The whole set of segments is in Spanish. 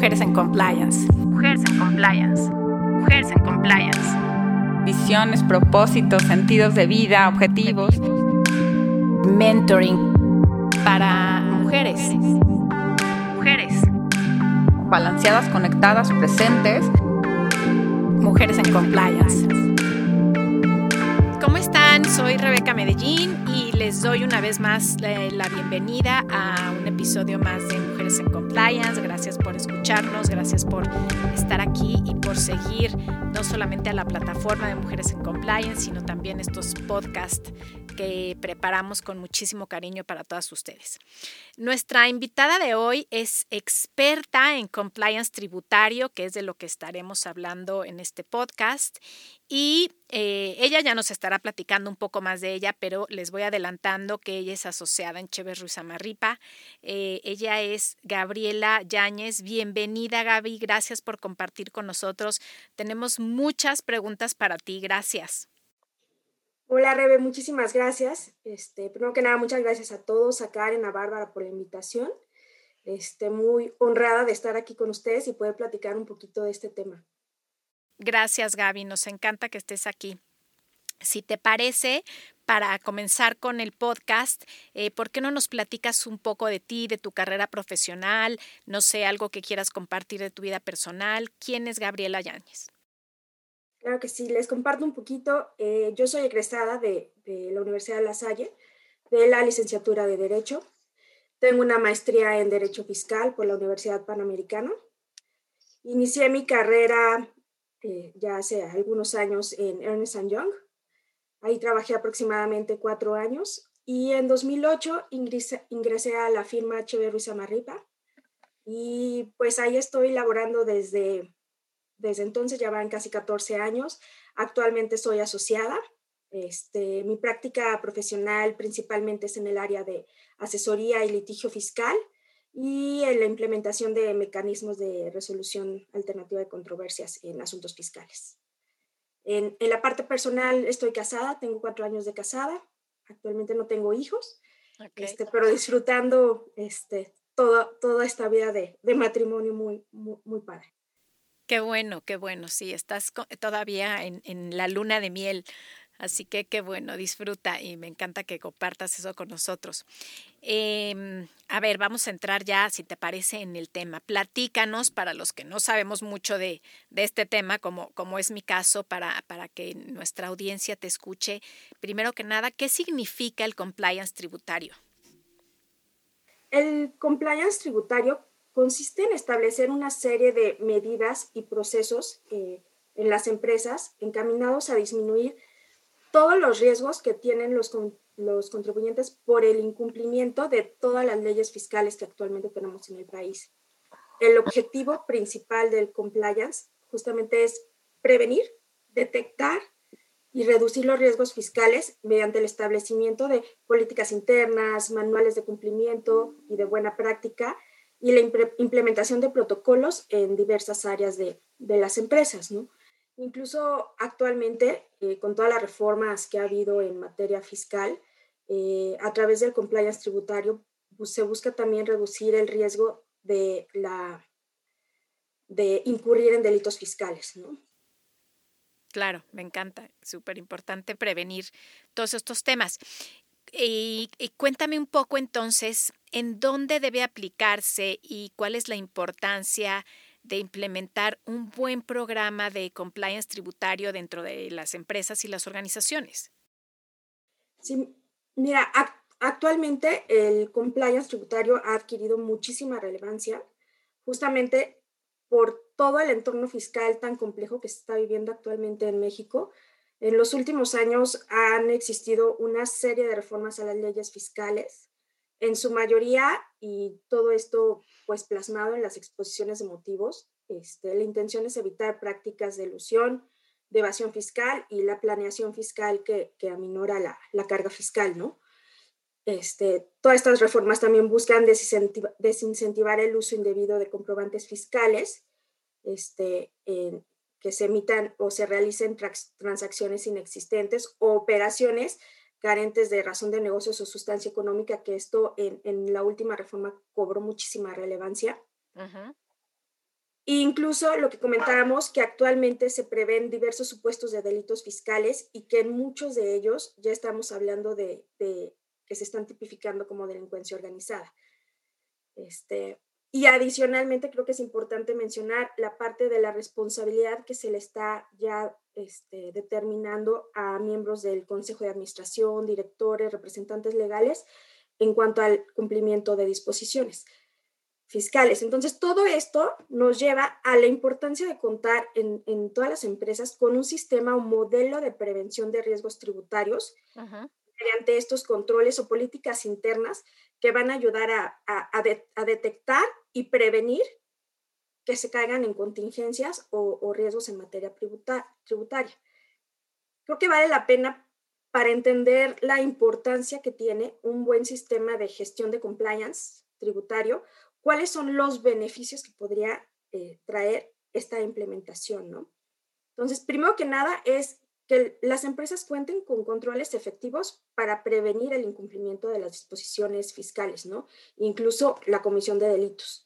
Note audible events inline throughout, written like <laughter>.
Mujeres en Compliance. Mujeres en Compliance. Mujeres en Compliance. Visiones, propósitos, sentidos de vida, objetivos. Mentoring para mujeres. Mujeres. Balanceadas, conectadas, presentes. Mujeres en Compliance. ¿Cómo están? Soy Rebeca Medellín y les doy una vez más la, bienvenida a un episodio más de En Compliance. Gracias por escucharnos, gracias por estar aquí y por seguir no solamente a la plataforma de Mujeres en Compliance, sino también estos podcasts que preparamos con muchísimo cariño para todas ustedes. Nuestra invitada de hoy es experta en compliance tributario, que es de lo que estaremos hablando en este podcast. Y eh, ella ya nos estará platicando un poco más de ella, pero les voy adelantando que ella es asociada en Cheves Ruiz Amarripa. Eh, ella es Gabriela Yáñez. Bienvenida, Gaby. Gracias por compartir con nosotros. Tenemos muchas preguntas para ti. Gracias. Hola Rebe, muchísimas gracias. Este, primero que nada, muchas gracias a todos, a Karen, a Bárbara por la invitación. Este, muy honrada de estar aquí con ustedes y poder platicar un poquito de este tema. Gracias Gaby, nos encanta que estés aquí. Si te parece, para comenzar con el podcast, eh, ¿por qué no nos platicas un poco de ti, de tu carrera profesional? No sé, algo que quieras compartir de tu vida personal. ¿Quién es Gabriela Yáñez? Claro que sí, les comparto un poquito. Eh, yo soy egresada de, la Universidad de La Salle, de la licenciatura de Derecho. Tengo una maestría en Derecho Fiscal por la Universidad Panamericana. Inicié mi carrera eh, ya hace algunos años en Ernest Young. Ahí trabajé aproximadamente cuatro años y en 2008 ingresé, ingresé a la firma H.B. Ruiz Amarripa y pues ahí estoy laborando desde desde entonces ya van casi 14 años. Actualmente soy asociada. Este, mi práctica profesional principalmente es en el área de asesoría y litigio fiscal y en la implementación de mecanismos de resolución alternativa de controversias en asuntos fiscales. En, en la parte personal estoy casada, tengo cuatro años de casada, actualmente no tengo hijos, este, pero disfrutando este, toda, toda esta vida de, de matrimonio muy, muy, muy padre. Qué bueno, qué bueno. Sí, estás todavía en, la luna de miel. Así que qué bueno, disfruta y me encanta que compartas eso con nosotros. Em, a ver, vamos a entrar ya, si te parece, en el tema. Platícanos para los que no sabemos mucho de, este tema, como, como es mi caso, para, para que nuestra audiencia te escuche. Primero que nada, ¿qué significa el compliance tributario? El compliance tributario consiste en establecer una serie de medidas y procesos eh, en las empresas encaminados a disminuir todos los riesgos que tienen los, los contribuyentes por el incumplimiento de todas las leyes fiscales que actualmente tenemos en el país. El objetivo principal del compliance justamente es prevenir, detectar y reducir los riesgos fiscales mediante el establecimiento de políticas internas, manuales de cumplimiento y de buena práctica y la implementación de protocolos en diversas áreas de, de las empresas. Incluso actualmente, eh, con todas las reformas que ha habido en materia fiscal, eh, a través del compliance tributario, pues, se busca también reducir el riesgo de, la, de incurrir en delitos fiscales. Claro, me encanta, súper importante prevenir todos estos temas. Y, cuéntame un poco entonces, ¿en dónde debe aplicarse y cuál es la importancia de implementar un buen programa de compliance tributario dentro de las empresas y las organizaciones? Sí, mira, actualmente el compliance tributario ha adquirido muchísima relevancia justamente por todo el entorno fiscal tan complejo que se está viviendo actualmente en México en los últimos años han existido una serie de reformas a las leyes fiscales, en su mayoría, y todo esto pues plasmado en las exposiciones de motivos. Este, la intención es evitar prácticas de ilusión, de evasión fiscal y la planeación fiscal que, que aminora la, la, carga fiscal, ¿no? Este, todas estas reformas también buscan desincentivar el uso indebido de comprobantes fiscales este, en, que se emitan o se realicen transacciones inexistentes o operaciones carentes de razón de negocios o sustancia económica, que esto en, la última reforma cobró muchísima relevancia. incluso lo que comentábamos, que actualmente se prevén diversos supuestos de delitos fiscales y que en muchos de ellos ya estamos hablando de, que se están tipificando como delincuencia organizada. Este, y adicionalmente creo que es importante mencionar la parte de la responsabilidad que se le está ya este, determinando a miembros del Consejo de Administración, directores, representantes legales en cuanto al cumplimiento de disposiciones fiscales. Entonces, todo esto nos lleva a la importancia de contar en, en todas las empresas con un sistema o modelo de prevención de riesgos tributarios mediante estos controles o políticas internas que van a ayudar a, detectar y prevenir que se caigan en contingencias o, riesgos en materia tributaria. Creo que vale la pena para entender la importancia que tiene un buen sistema de gestión de compliance tributario, cuáles son los beneficios que podría eh, traer esta implementación, ¿no? Entonces, primero que nada es que las empresas cuenten con controles efectivos para prevenir el incumplimiento de las disposiciones fiscales, ¿no? Incluso la comisión de delitos.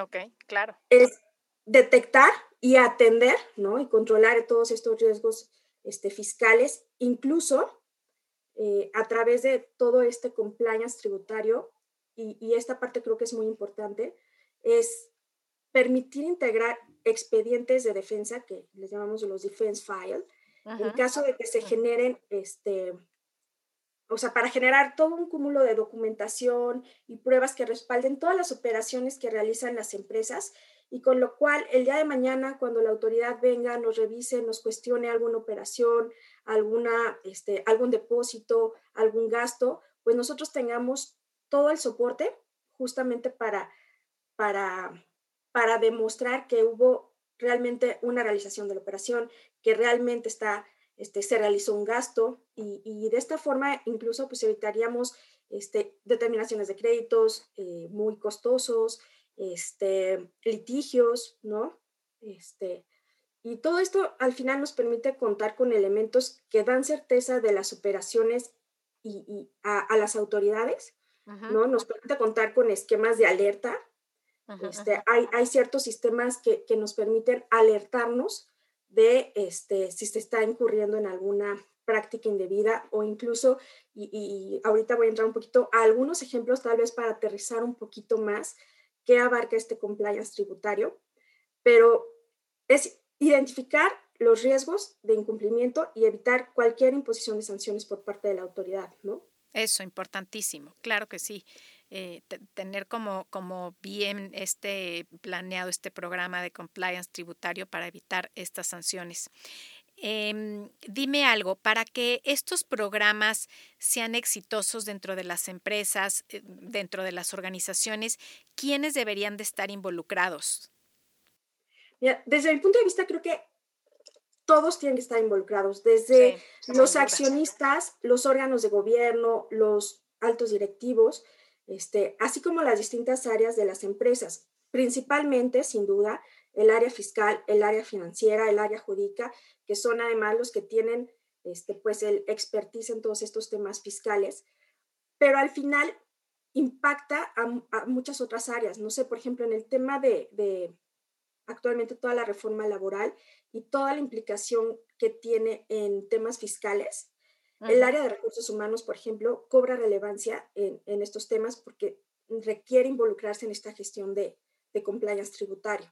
Ok, claro. Es detectar y atender, ¿no? Y controlar todos estos riesgos este, fiscales, incluso eh, a través de todo este compliance tributario y, esta parte creo que es muy importante, es permitir integrar expedientes de defensa, que les llamamos los defense file, en caso de que se generen, este, o sea, para generar todo un cúmulo de documentación y pruebas que respalden todas las operaciones que realizan las empresas y con lo cual el día de mañana cuando la autoridad venga, nos revise, nos cuestione alguna operación, alguna, este, algún depósito, algún gasto, pues nosotros tengamos todo el soporte justamente para, para, para demostrar que hubo realmente una realización de la operación, que realmente está, este, se realizó un gasto y, de esta forma incluso pues evitaríamos este, determinaciones de créditos eh, muy costosos, este, litigios, ¿no? Este, y todo esto al final nos permite contar con elementos que dan certeza de las operaciones y, a, a, las autoridades ¿no? Nos permite contar con esquemas de alerta. este, Hay, hay, ciertos sistemas que, que, nos permiten alertarnos de este, si se está incurriendo en alguna práctica indebida o incluso, y, y, ahorita voy a entrar un poquito a algunos ejemplos tal vez para aterrizar un poquito más qué abarca este compliance tributario, pero es identificar los riesgos de incumplimiento y evitar cualquier imposición de sanciones por parte de la autoridad, ¿no? Eso, importantísimo, claro que sí. Eh, tener como, como bien este planeado este programa de compliance tributario para evitar estas sanciones. Em, dime algo, para que estos programas sean exitosos dentro de las empresas, eh, dentro de las organizaciones, ¿quiénes deberían de estar involucrados? desde mi punto de vista, creo que todos tienen que estar involucrados, desde los accionistas, los órganos de gobierno, los altos directivos, este, así como las distintas áreas de las empresas, principalmente, sin duda, el área fiscal, el área financiera, el área jurídica, que son además los que tienen este, pues el expertise en todos estos temas fiscales, pero al final impacta a, muchas otras áreas. No sé, por ejemplo, en el tema de, de actualmente toda la reforma laboral y toda la implicación que tiene en temas fiscales. El área de recursos humanos, por ejemplo, cobra relevancia en, en, estos temas porque requiere involucrarse en esta gestión de, de compliance tributario.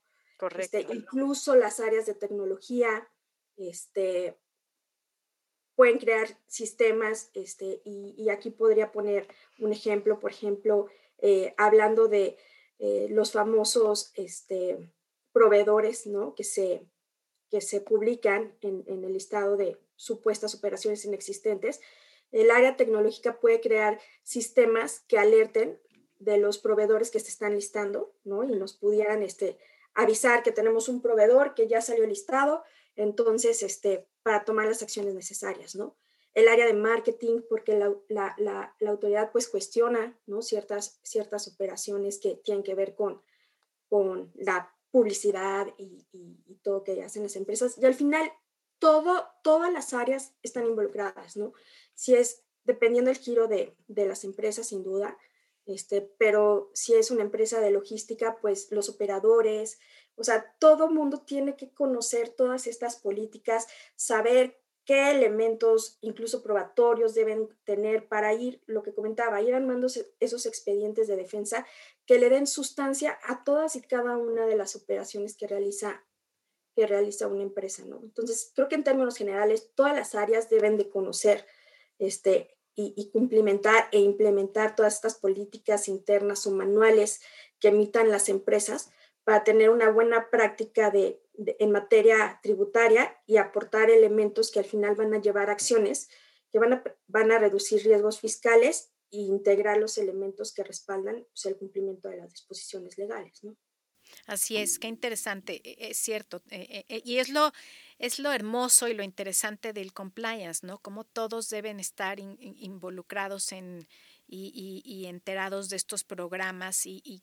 Este, Correcto. incluso las áreas de tecnología este, pueden crear sistemas, este, y, y aquí podría poner un ejemplo, por ejemplo, eh, hablando de eh, los famosos este, proveedores ¿no? que, se, que se publican en, en el listado de supuestas operaciones inexistentes, el área tecnológica puede crear sistemas que alerten de los proveedores que se están listando, ¿no? Y nos pudieran este, avisar que tenemos un proveedor que ya salió listado, entonces, este, para tomar las acciones necesarias, ¿no? El área de marketing, porque la, la, la, autoridad pues cuestiona, ¿no? Ciertas, ciertas operaciones que tienen que ver con, con la publicidad y, y, todo que hacen las empresas. Y al final, todo, todas las áreas están involucradas, ¿no? Si es, dependiendo del giro de, de las empresas, sin duda, este, pero si es una empresa de logística, pues los operadores O sea, todo mundo tiene que conocer todas estas políticas, saber qué elementos, incluso probatorios, deben tener para ir, lo que comentaba, ir armando esos expedientes de defensa que le den sustancia a todas y cada una de las operaciones que realiza, que realiza una empresa, ¿no? Entonces, creo que en términos generales, todas las áreas deben de conocer este, y, y cumplimentar e implementar todas estas políticas internas o manuales que emitan las empresas para tener una buena práctica de, en materia tributaria y aportar elementos que al final van a llevar acciones que van a, van a reducir riesgos fiscales e integrar los elementos que respaldan pues, el cumplimiento de las disposiciones legales. ¿no? Así es, qué interesante, e, es cierto. E, e, y es lo, es lo hermoso y lo interesante del compliance, ¿no? Como todos deben estar involucrados en, y, enterados de estos programas y,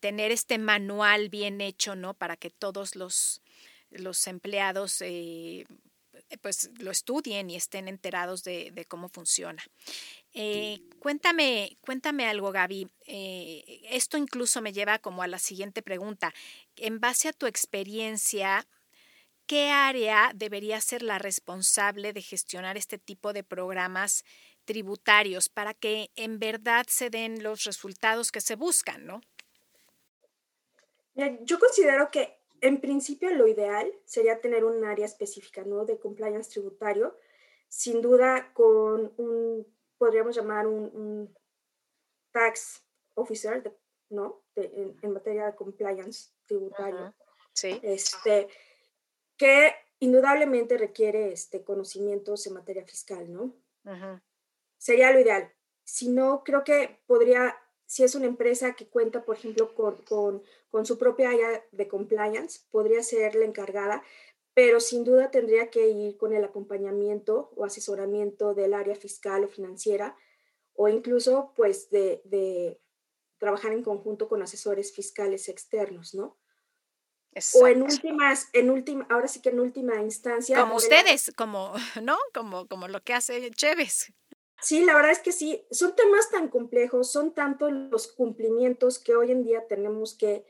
tener este manual bien hecho, ¿no? Para que todos los, los empleados eh, pues lo estudien y estén enterados de, cómo funciona. Eh, cuéntame, cuéntame algo, Gaby. Eh, esto incluso me lleva como a la siguiente pregunta. En base a tu experiencia, ¿qué área debería ser la responsable de gestionar este tipo de programas tributarios para que en verdad se den los resultados que se buscan, ¿no? Yo considero que en principio lo ideal sería tener un área específica, ¿no? De compliance tributario, sin duda con un, podríamos llamar un, tax officer, ¿no? en, materia de compliance tributario. Sí. Este, que indudablemente requiere este, conocimientos en materia fiscal, ¿no? sería lo ideal. Si no, creo que podría, si es una empresa que cuenta, por ejemplo, con, con, su propia área de compliance, podría ser la encargada, pero sin duda tendría que ir con el acompañamiento o asesoramiento del área fiscal o financiera, o incluso pues de, de trabajar en conjunto con asesores fiscales externos, ¿no? O en últimas, en última, ahora sí que en última instancia. Como ustedes, como, <laughs> ¿no? Como, como lo que hace Chévez. Sí, la verdad es que sí, son temas tan complejos, son tantos los cumplimientos que hoy en día tenemos que,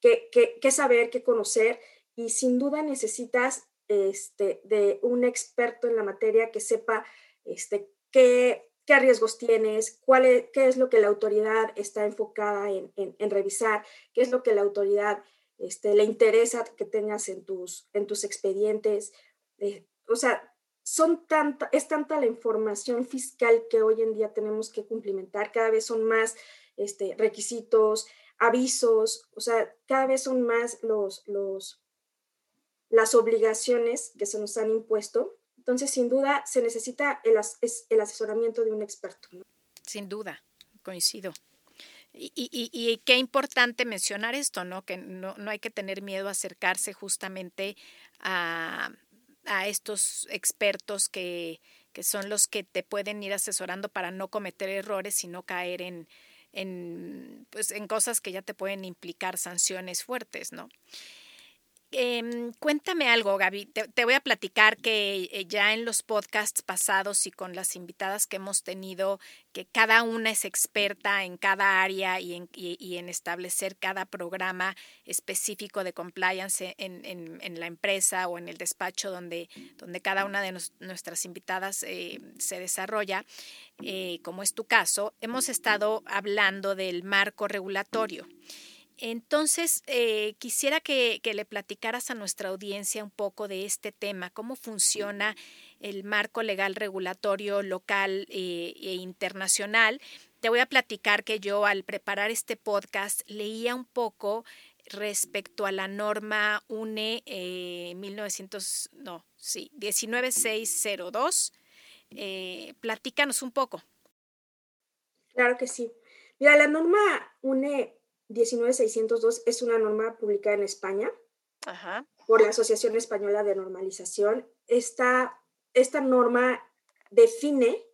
que, que, saber, que conocer y sin duda necesitas este, de un experto en la materia que sepa este, qué, qué riesgos tienes, cuál es, qué es lo que la autoridad está enfocada en, en, revisar, qué es lo que la autoridad este, le interesa que tengas en tus, en tus expedientes. Eh, o sea, son tanta, es tanta la información fiscal que hoy en día tenemos que cumplimentar, cada vez son más este, requisitos, avisos, o sea, cada vez son más los, los, las obligaciones que se nos han impuesto. Entonces, sin duda, se necesita el, el asesoramiento de un experto. Sin duda, coincido. Y, y, y, qué importante mencionar esto, ¿no? Que no, no hay que tener miedo a acercarse justamente a, a estos expertos que, que, son los que te pueden ir asesorando para no cometer errores y no caer en, en, pues, en cosas que ya te pueden implicar sanciones fuertes, ¿no? Em, cuéntame algo, Gaby. Te, voy a platicar que eh, ya en los podcasts pasados y con las invitadas que hemos tenido, que cada una es experta en cada área y en, establecer cada programa específico de compliance en, en, la empresa o en el despacho donde, donde cada una de nuestras invitadas eh, se desarrolla, eh, como es tu caso, hemos estado hablando del marco regulatorio. Entonces, eh, quisiera que, le platicaras a nuestra audiencia un poco de este tema, cómo funciona el marco legal regulatorio local eh, e internacional. Te voy a platicar que yo al preparar este podcast leía un poco respecto a la norma UNE 1900, eh, no, sí, 19602. platícanos un poco. Claro que sí. Mira, la norma UNE 19602 es una norma publicada en España por la Asociación Española de Normalización. Esta, esta norma define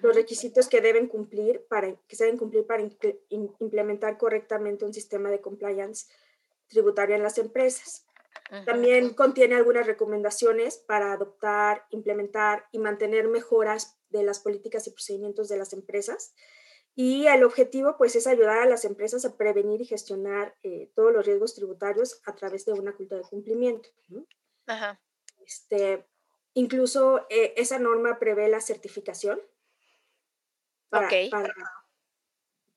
los requisitos que deben cumplir para que se deben cumplir para implementar correctamente un sistema de compliance tributario en las empresas. También contiene algunas recomendaciones para adoptar, implementar y mantener mejoras de las políticas y procedimientos de las empresas Y el objetivo, pues, es ayudar a las empresas a prevenir y gestionar eh, todos los riesgos tributarios a través de una cultura de cumplimiento. Ajá. Este, incluso eh, esa norma prevé la certificación para,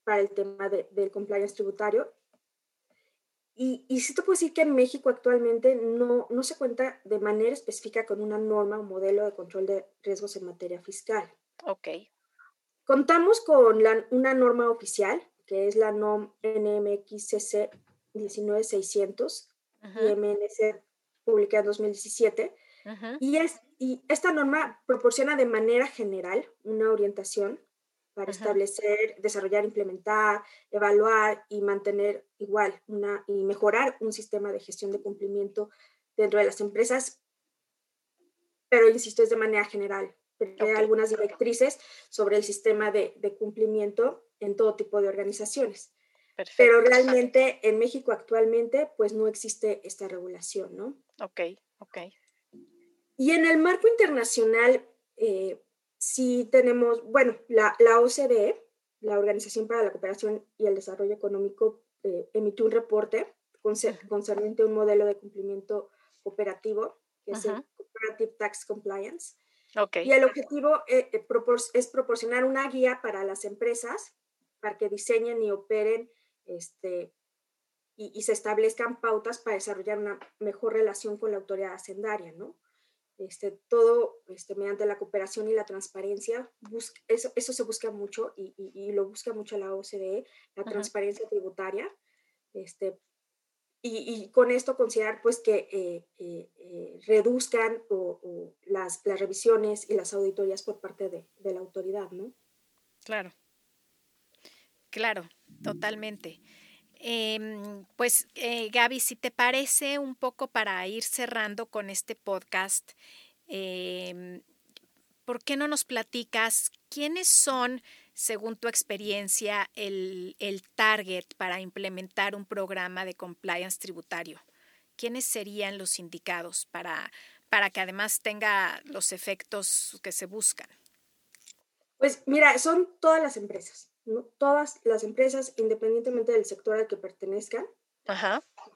para, el tema del compliance tributario. Y, y sí te puedo decir que en México actualmente no, no se cuenta de manera específica con una norma o modelo de control de riesgos en materia fiscal. Ok. Contamos con una norma oficial, que es la NOM NMXCC 19600 y MNC publicada en 2017. y, es, y esta norma proporciona de manera general una orientación para establecer, desarrollar, implementar, evaluar y mantener igual una, y mejorar un sistema de gestión de cumplimiento dentro de las empresas, pero insisto, es de manera general algunas directrices sobre el sistema de, cumplimiento en todo tipo de organizaciones. Pero realmente en México actualmente pues no existe esta regulación, ¿no? Ok, ok. Y en el marco internacional eh, sí tenemos, bueno, la, la, OCDE, la Organización para la Cooperación y el Desarrollo Económico, eh, emitió un reporte concerniente a un modelo de cumplimiento operativo, que es el Cooperative Tax Compliance, y el objetivo eh, eh, es proporcionar una guía para las empresas para que diseñen y operen este, y, se establezcan pautas para desarrollar una mejor relación con la autoridad hacendaria, ¿no? Este, todo este, mediante la cooperación y la transparencia, eso, eso se busca mucho y, y, lo busca mucho la OCDE, la transparencia tributaria, este, y, con esto considerar pues que eh, eh, eh, reduzcan las, revisiones y las auditorías por parte de, de la autoridad, ¿no? Claro, claro, totalmente. Em, pues Gaby, si te parece un poco para ir cerrando con este podcast, em, ¿por qué no nos platicas quiénes son según tu experiencia, el, target para implementar un programa de compliance tributario? ¿Quiénes serían los indicados para, para que además tenga los efectos que se buscan? Pues mira, son todas las empresas, todas las empresas, independientemente del sector al que pertenezcan,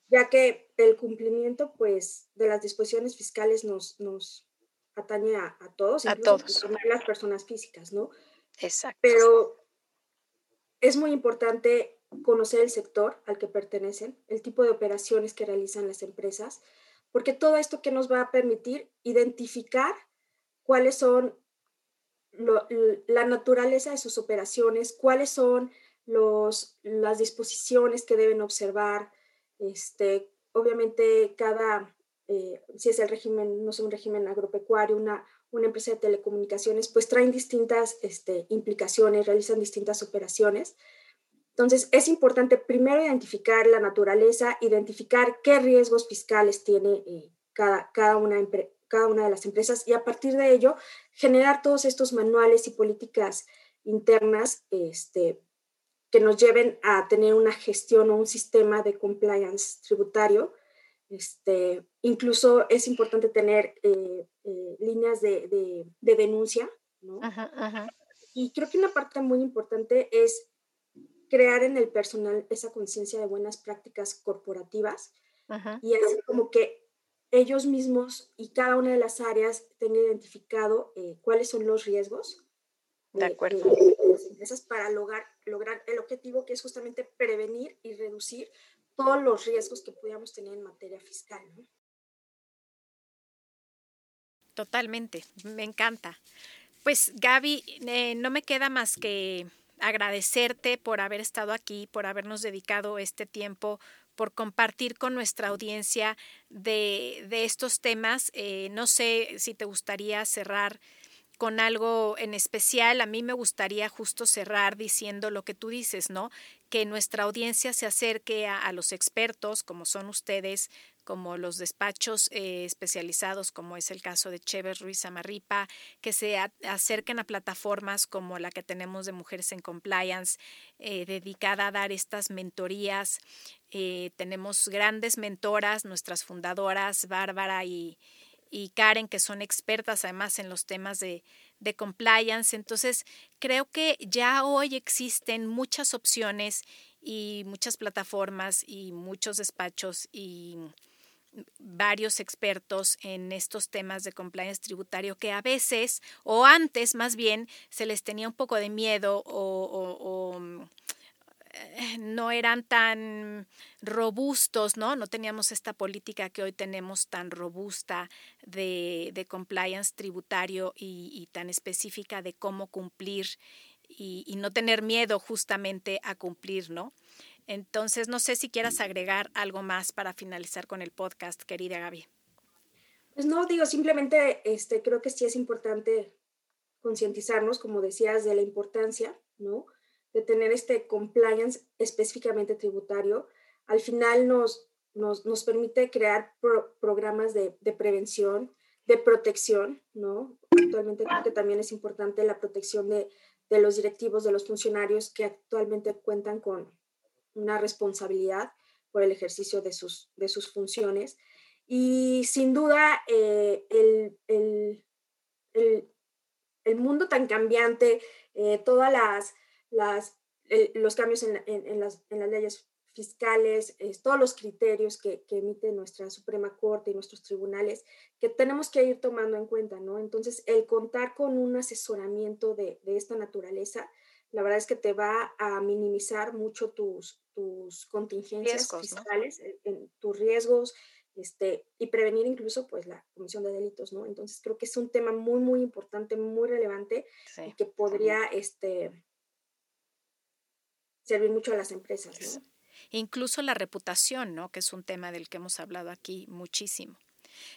ya que el cumplimiento pues, de las disposiciones fiscales nos, nos atañe a, todos, a todos. las personas físicas, ¿no? Exacto. Pero es muy importante conocer el sector al que pertenecen, el tipo de operaciones que realizan las empresas, porque todo esto que nos va a permitir identificar cuáles son la naturaleza de sus operaciones, cuáles son los, las disposiciones que deben observar. Este, obviamente, cada, eh, si es el régimen, no sé, un régimen agropecuario, una, una empresa de telecomunicaciones, pues traen distintas este, implicaciones, realizan distintas operaciones. Entonces, es importante primero identificar la naturaleza, identificar qué riesgos fiscales tiene eh, cada, cada, una, cada una de las empresas y a partir de ello generar todos estos manuales y políticas internas este, que nos lleven a tener una gestión o un sistema de compliance tributario este, incluso es importante tener eh, eh, líneas de, denuncia, ¿no? Y creo que una parte muy importante es crear en el personal esa conciencia de buenas prácticas corporativas y así como que ellos mismos y cada una de las áreas tengan identificado eh, cuáles son los riesgos de, acuerdo. las empresas para lograr, lograr el objetivo que es justamente prevenir y reducir todos los riesgos que pudiéramos tener en materia fiscal. Totalmente, me encanta. Pues Gaby, eh, no me queda más que agradecerte por haber estado aquí, por habernos dedicado este tiempo, por compartir con nuestra audiencia de, estos temas. Eh, no sé si te gustaría cerrar con algo en especial, a mí me gustaría justo cerrar diciendo lo que tú dices, ¿no? Que nuestra audiencia se acerque a, los expertos, como son ustedes, como los despachos eh, especializados, como es el caso de Chévez Ruiz Amarripa, que se acerquen a plataformas como la que tenemos de Mujeres en Compliance, eh, dedicada a dar estas mentorías. Eh, tenemos grandes mentoras, nuestras fundadoras, Bárbara y, y Karen, que son expertas además en los temas de, de compliance. Entonces, creo que ya hoy existen muchas opciones y muchas plataformas y muchos despachos y varios expertos en estos temas de compliance tributario que a veces, o antes más bien, se les tenía un poco de miedo o, eh, no eran tan robustos, ¿no? No teníamos esta política que hoy tenemos tan robusta de, de compliance tributario y, tan específica de cómo cumplir y, y no tener miedo justamente a cumplir, ¿no? Entonces, no sé si quieras agregar algo más para finalizar con el podcast, querida Gaby. Pues no, digo, simplemente este, creo que sí es importante concientizarnos, como decías, de la importancia, ¿no? De tener este compliance específicamente tributario. Al final nos, nos, permite crear programas de, de, prevención, de protección, ¿no? Actualmente creo que también es importante la protección de, de los directivos, de los funcionarios que actualmente cuentan con, una responsabilidad por el ejercicio de sus, de sus funciones. Y sin duda, eh, el, el, el, mundo tan cambiante, eh, todas las, las los cambios en, en, las, en, las, leyes fiscales, todos los criterios que, que, emite nuestra Suprema Corte y nuestros tribunales, que tenemos que ir tomando en cuenta, ¿no? Entonces, el contar con un asesoramiento de, de esta naturaleza, la verdad es que te va a minimizar mucho tus, tus contingencias fiscales, eh, en, tus riesgos, este, y prevenir incluso pues la comisión de delitos, ¿no? Entonces creo que es un tema muy, muy importante, muy relevante y que podría este, servir mucho a las empresas, ¿no? Incluso la reputación, ¿no? Que es un tema del que hemos hablado aquí muchísimo.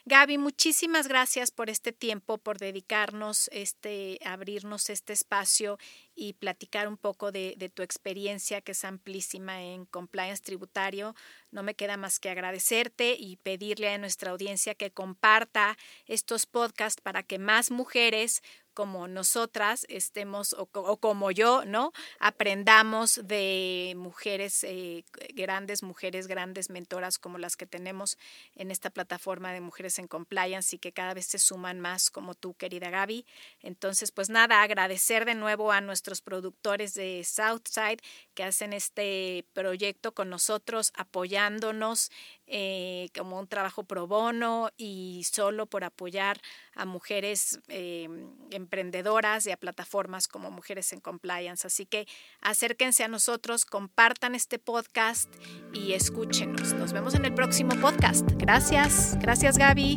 Gaby, muchísimas gracias por este tiempo, por dedicarnos, este, abrirnos este espacio y platicar un poco de, tu experiencia, que es amplísima en compliance tributario. No me queda más que agradecerte y pedirle a nuestra audiencia que comparta estos podcasts para que más mujeres como nosotras estemos o, como yo, ¿no? Aprendamos de mujeres, eh, grandes mujeres, grandes mentoras como las que tenemos en esta plataforma de Mujeres en Compliance y que cada vez se suman más como tú, querida Gaby. Entonces, pues nada, agradecer de nuevo a nuestros productores de Southside que hacen este proyecto con nosotros, apoyándonos eh, como un trabajo pro bono y solo por apoyar a mujeres eh, emprendedoras y a plataformas como Mujeres en Compliance. Así que acérquense a nosotros, compartan este podcast y escúchenos. Nos vemos en el próximo podcast. Gracias. Gracias Gaby.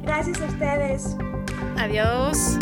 Gracias a ustedes. Adiós.